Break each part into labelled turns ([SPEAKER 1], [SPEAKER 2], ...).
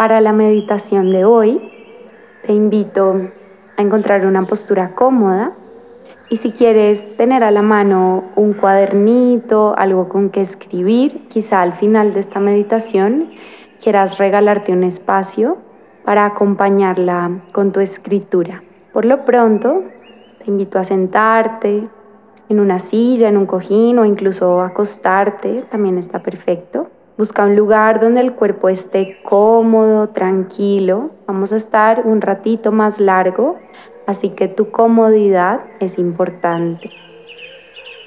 [SPEAKER 1] Para la meditación de hoy, te invito a encontrar una postura cómoda y si quieres tener a la mano un cuadernito, algo con que escribir, quizá al final de esta meditación quieras regalarte un espacio para acompañarla con tu escritura. Por lo pronto, te invito a sentarte en una silla, en un cojín o incluso acostarte, también está perfecto. Busca un lugar donde el cuerpo esté cómodo, tranquilo. Vamos a estar un ratito más largo, así que tu comodidad es importante.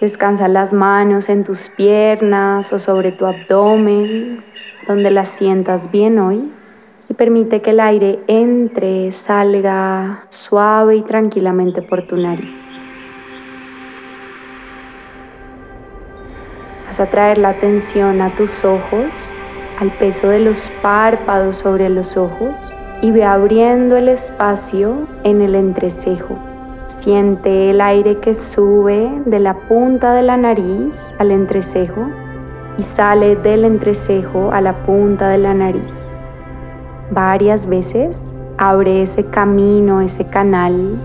[SPEAKER 1] Descansa las manos en tus piernas o sobre tu abdomen, donde las sientas bien hoy. Y permite que el aire entre, salga suave y tranquilamente por tu nariz. Vas a traer la atención a tus ojos, al peso de los párpados sobre los ojos y ve abriendo el espacio en el entrecejo. Siente el aire que sube de la punta de la nariz al entrecejo y sale del entrecejo a la punta de la nariz. Varias veces abre ese camino, ese canal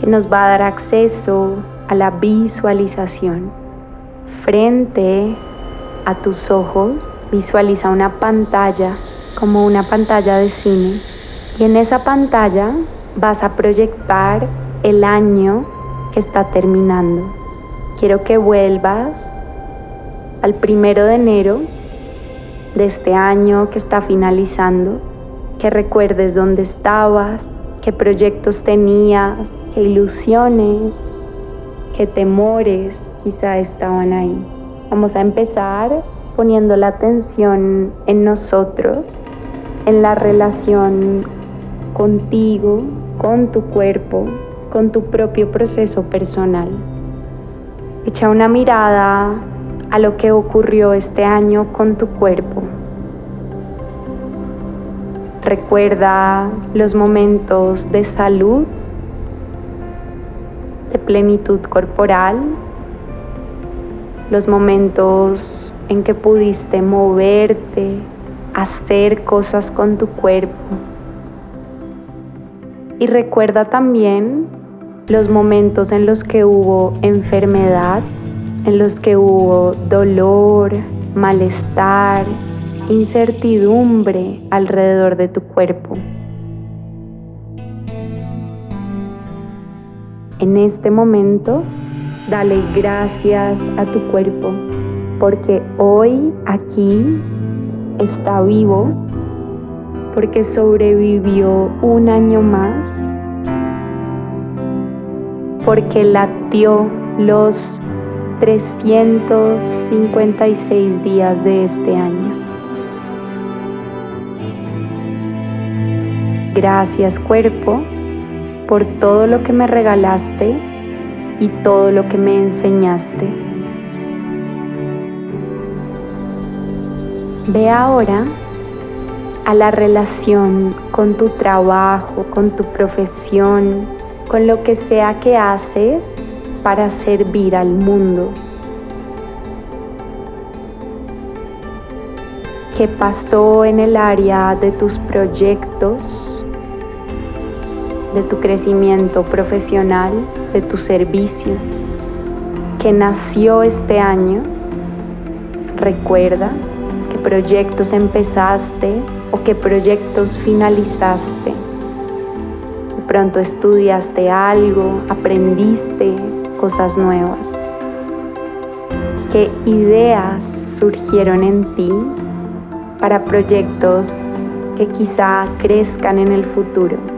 [SPEAKER 1] que nos va a dar acceso a la visualización frente a tus ojos visualiza una pantalla como una pantalla de cine y en esa pantalla vas a proyectar el año que está terminando. Quiero que vuelvas al primero de enero de este año que está finalizando, que recuerdes dónde estabas, qué proyectos tenías, qué ilusiones, qué temores, quizá estaban ahí. Vamos a empezar poniendo la atención en nosotros, en la relación contigo, con tu cuerpo, con tu propio proceso personal. Echa una mirada a lo que ocurrió este año con tu cuerpo. Recuerda los momentos de salud, de plenitud corporal los momentos en que pudiste moverte, hacer cosas con tu cuerpo. Y recuerda también los momentos en los que hubo enfermedad, en los que hubo dolor, malestar, incertidumbre alrededor de tu cuerpo. En este momento Dale gracias a tu cuerpo porque hoy aquí está vivo, porque sobrevivió un año más, porque latió los 356 días de este año. Gracias cuerpo por todo lo que me regalaste y todo lo que me enseñaste. Ve ahora a la relación con tu trabajo, con tu profesión, con lo que sea que haces para servir al mundo. ¿Qué pasó en el área de tus proyectos? de tu crecimiento profesional, de tu servicio, que nació este año. Recuerda qué proyectos empezaste o qué proyectos finalizaste. De pronto estudiaste algo, aprendiste cosas nuevas. ¿Qué ideas surgieron en ti para proyectos que quizá crezcan en el futuro?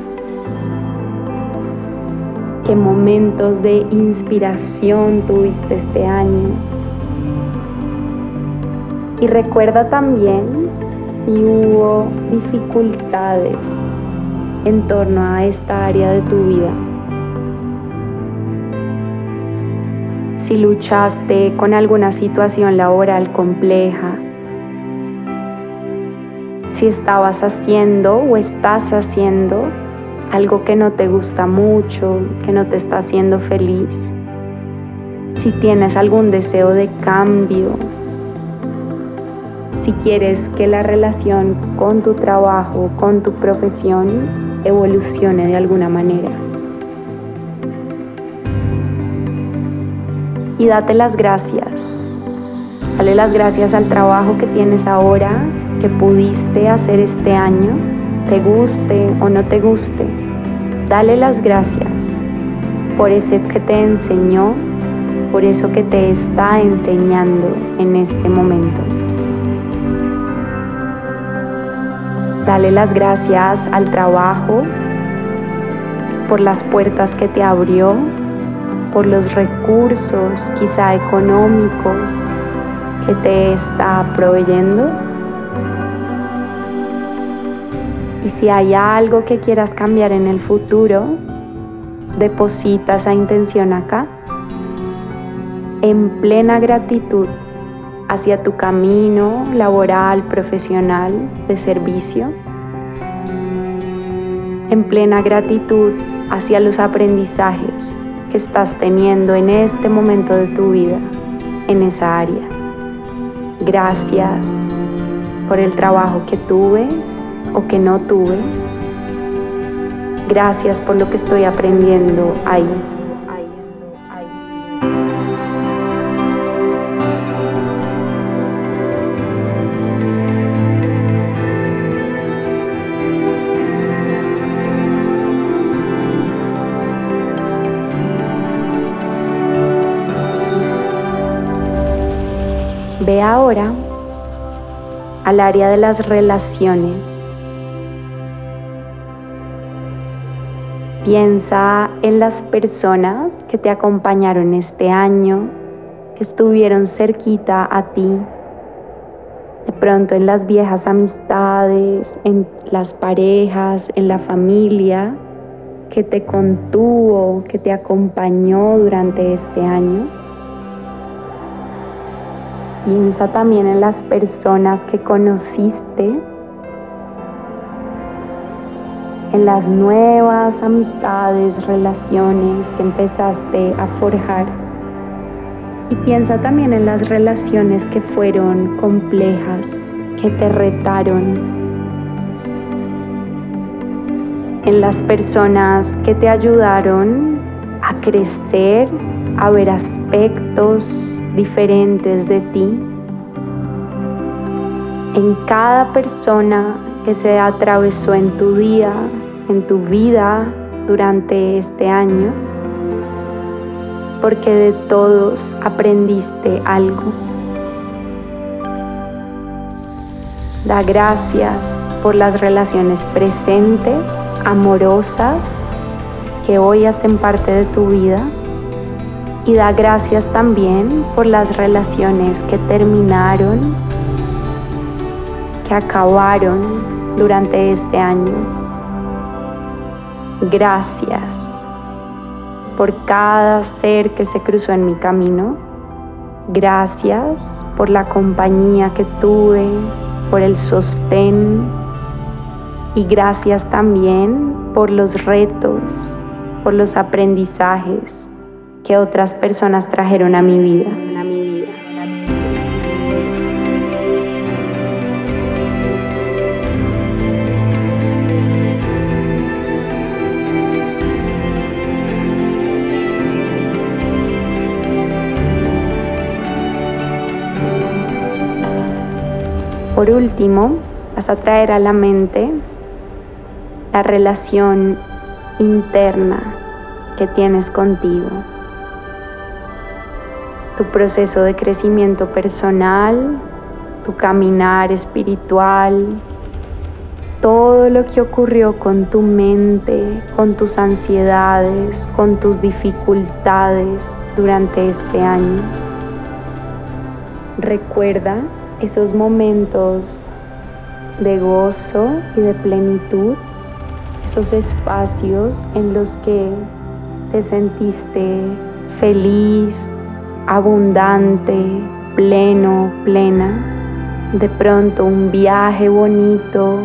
[SPEAKER 1] Qué momentos de inspiración tuviste este año. Y recuerda también si hubo dificultades en torno a esta área de tu vida. Si luchaste con alguna situación laboral compleja, si estabas haciendo o estás haciendo algo que no te gusta mucho, que no te está haciendo feliz, si tienes algún deseo de cambio, si quieres que la relación con tu trabajo, con tu profesión, evolucione de alguna manera. Y date las gracias. Dale las gracias al trabajo que tienes ahora, que pudiste hacer este año, te guste o no te guste. Dale las gracias por ese que te enseñó, por eso que te está enseñando en este momento. Dale las gracias al trabajo por las puertas que te abrió, por los recursos quizá económicos que te está proveyendo. Y si hay algo que quieras cambiar en el futuro, deposita esa intención acá en plena gratitud hacia tu camino laboral, profesional, de servicio, en plena gratitud hacia los aprendizajes que estás teniendo en este momento de tu vida, en esa área. Gracias por el trabajo que tuve o que no tuve. Gracias por lo que estoy aprendiendo ahí. Ve ahora al área de las relaciones. Piensa en las personas que te acompañaron este año, que estuvieron cerquita a ti. De pronto en las viejas amistades, en las parejas, en la familia que te contuvo, que te acompañó durante este año. Piensa también en las personas que conociste, en las nuevas amistades, relaciones que empezaste a forjar. Y piensa también en las relaciones que fueron complejas, que te retaron, en las personas que te ayudaron a crecer, a ver aspectos diferentes de ti. En cada persona que se atravesó en tu día, en tu vida durante este año, porque de todos aprendiste algo. Da gracias por las relaciones presentes, amorosas, que hoy hacen parte de tu vida y da gracias también por las relaciones que terminaron, que acabaron durante este año. Gracias por cada ser que se cruzó en mi camino. Gracias por la compañía que tuve, por el sostén y gracias también por los retos, por los aprendizajes que otras personas trajeron a mi vida. Por último, vas a traer a la mente la relación interna que tienes contigo tu proceso de crecimiento personal, tu caminar espiritual, todo lo que ocurrió con tu mente, con tus ansiedades, con tus dificultades durante este año. Recuerda esos momentos de gozo y de plenitud, esos espacios en los que te sentiste feliz, abundante, pleno, plena. De pronto un viaje bonito,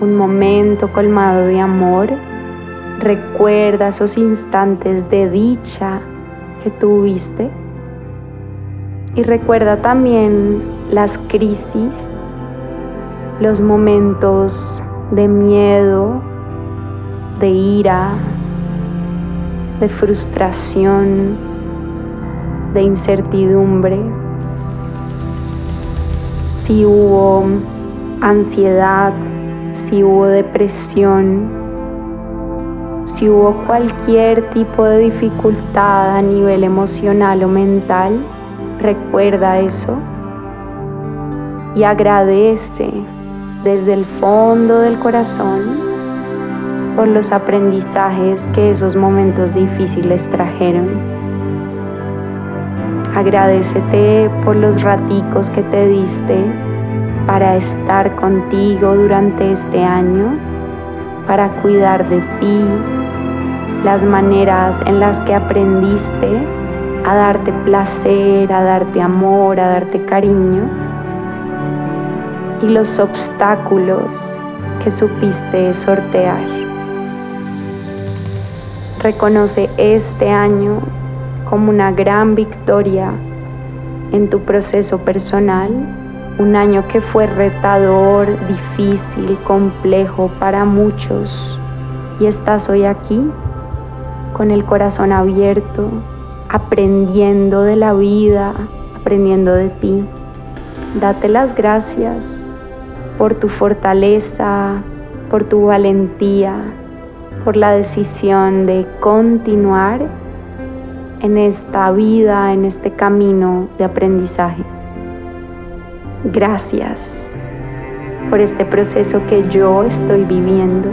[SPEAKER 1] un momento colmado de amor. Recuerda esos instantes de dicha que tuviste. Y recuerda también las crisis, los momentos de miedo, de ira, de frustración, de incertidumbre. Si hubo ansiedad, si hubo depresión, si hubo cualquier tipo de dificultad a nivel emocional o mental, recuerda eso y agradece desde el fondo del corazón por los aprendizajes que esos momentos difíciles trajeron. Agradecete por los raticos que te diste para estar contigo durante este año, para cuidar de ti, las maneras en las que aprendiste a darte placer, a darte amor, a darte cariño y los obstáculos que supiste sortear. Reconoce este año como una gran victoria en tu proceso personal, un año que fue retador, difícil, complejo para muchos y estás hoy aquí con el corazón abierto, aprendiendo de la vida, aprendiendo de ti. Date las gracias por tu fortaleza, por tu valentía, por la decisión de continuar en esta vida, en este camino de aprendizaje. Gracias por este proceso que yo estoy viviendo,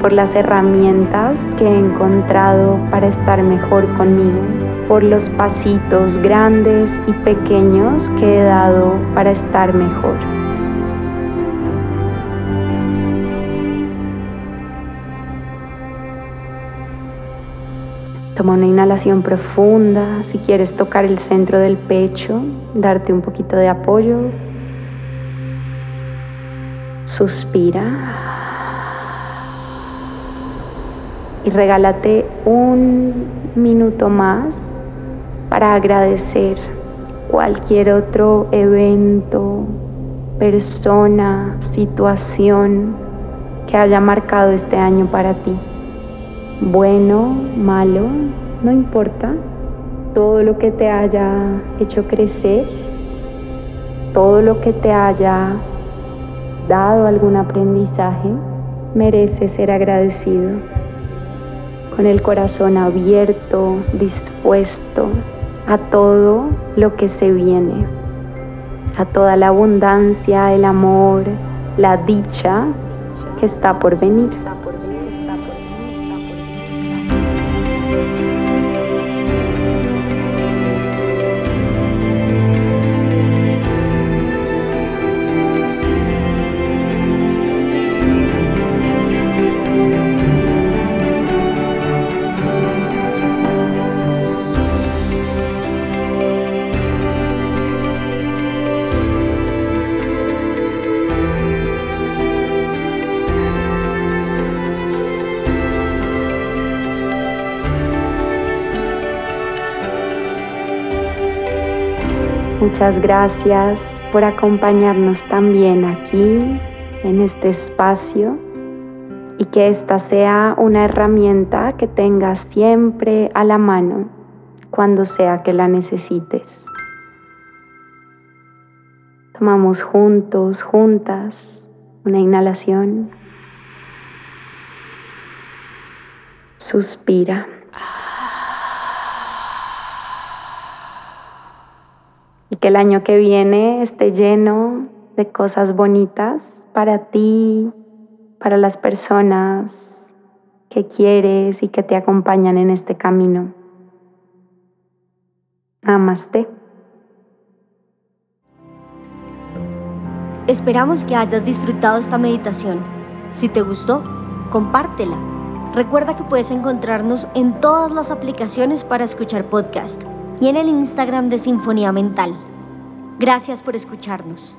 [SPEAKER 1] por las herramientas que he encontrado para estar mejor conmigo, por los pasitos grandes y pequeños que he dado para estar mejor. Una inhalación profunda. Si quieres tocar el centro del pecho, darte un poquito de apoyo. Suspira. Y regálate un minuto más para agradecer cualquier otro evento, persona, situación que haya marcado este año para ti bueno, malo, no importa. Todo lo que te haya hecho crecer, todo lo que te haya dado algún aprendizaje, merece ser agradecido. Con el corazón abierto, dispuesto a todo lo que se viene, a toda la abundancia, el amor, la dicha que está por venir. Muchas gracias por acompañarnos también aquí en este espacio y que esta sea una herramienta que tengas siempre a la mano cuando sea que la necesites. Tomamos juntos, juntas, una inhalación. Suspira. y que el año que viene esté lleno de cosas bonitas para ti, para las personas que quieres y que te acompañan en este camino. Namaste.
[SPEAKER 2] Esperamos que hayas disfrutado esta meditación. Si te gustó, compártela. Recuerda que puedes encontrarnos en todas las aplicaciones para escuchar podcast y en el Instagram de Sinfonía Mental. Gracias por escucharnos.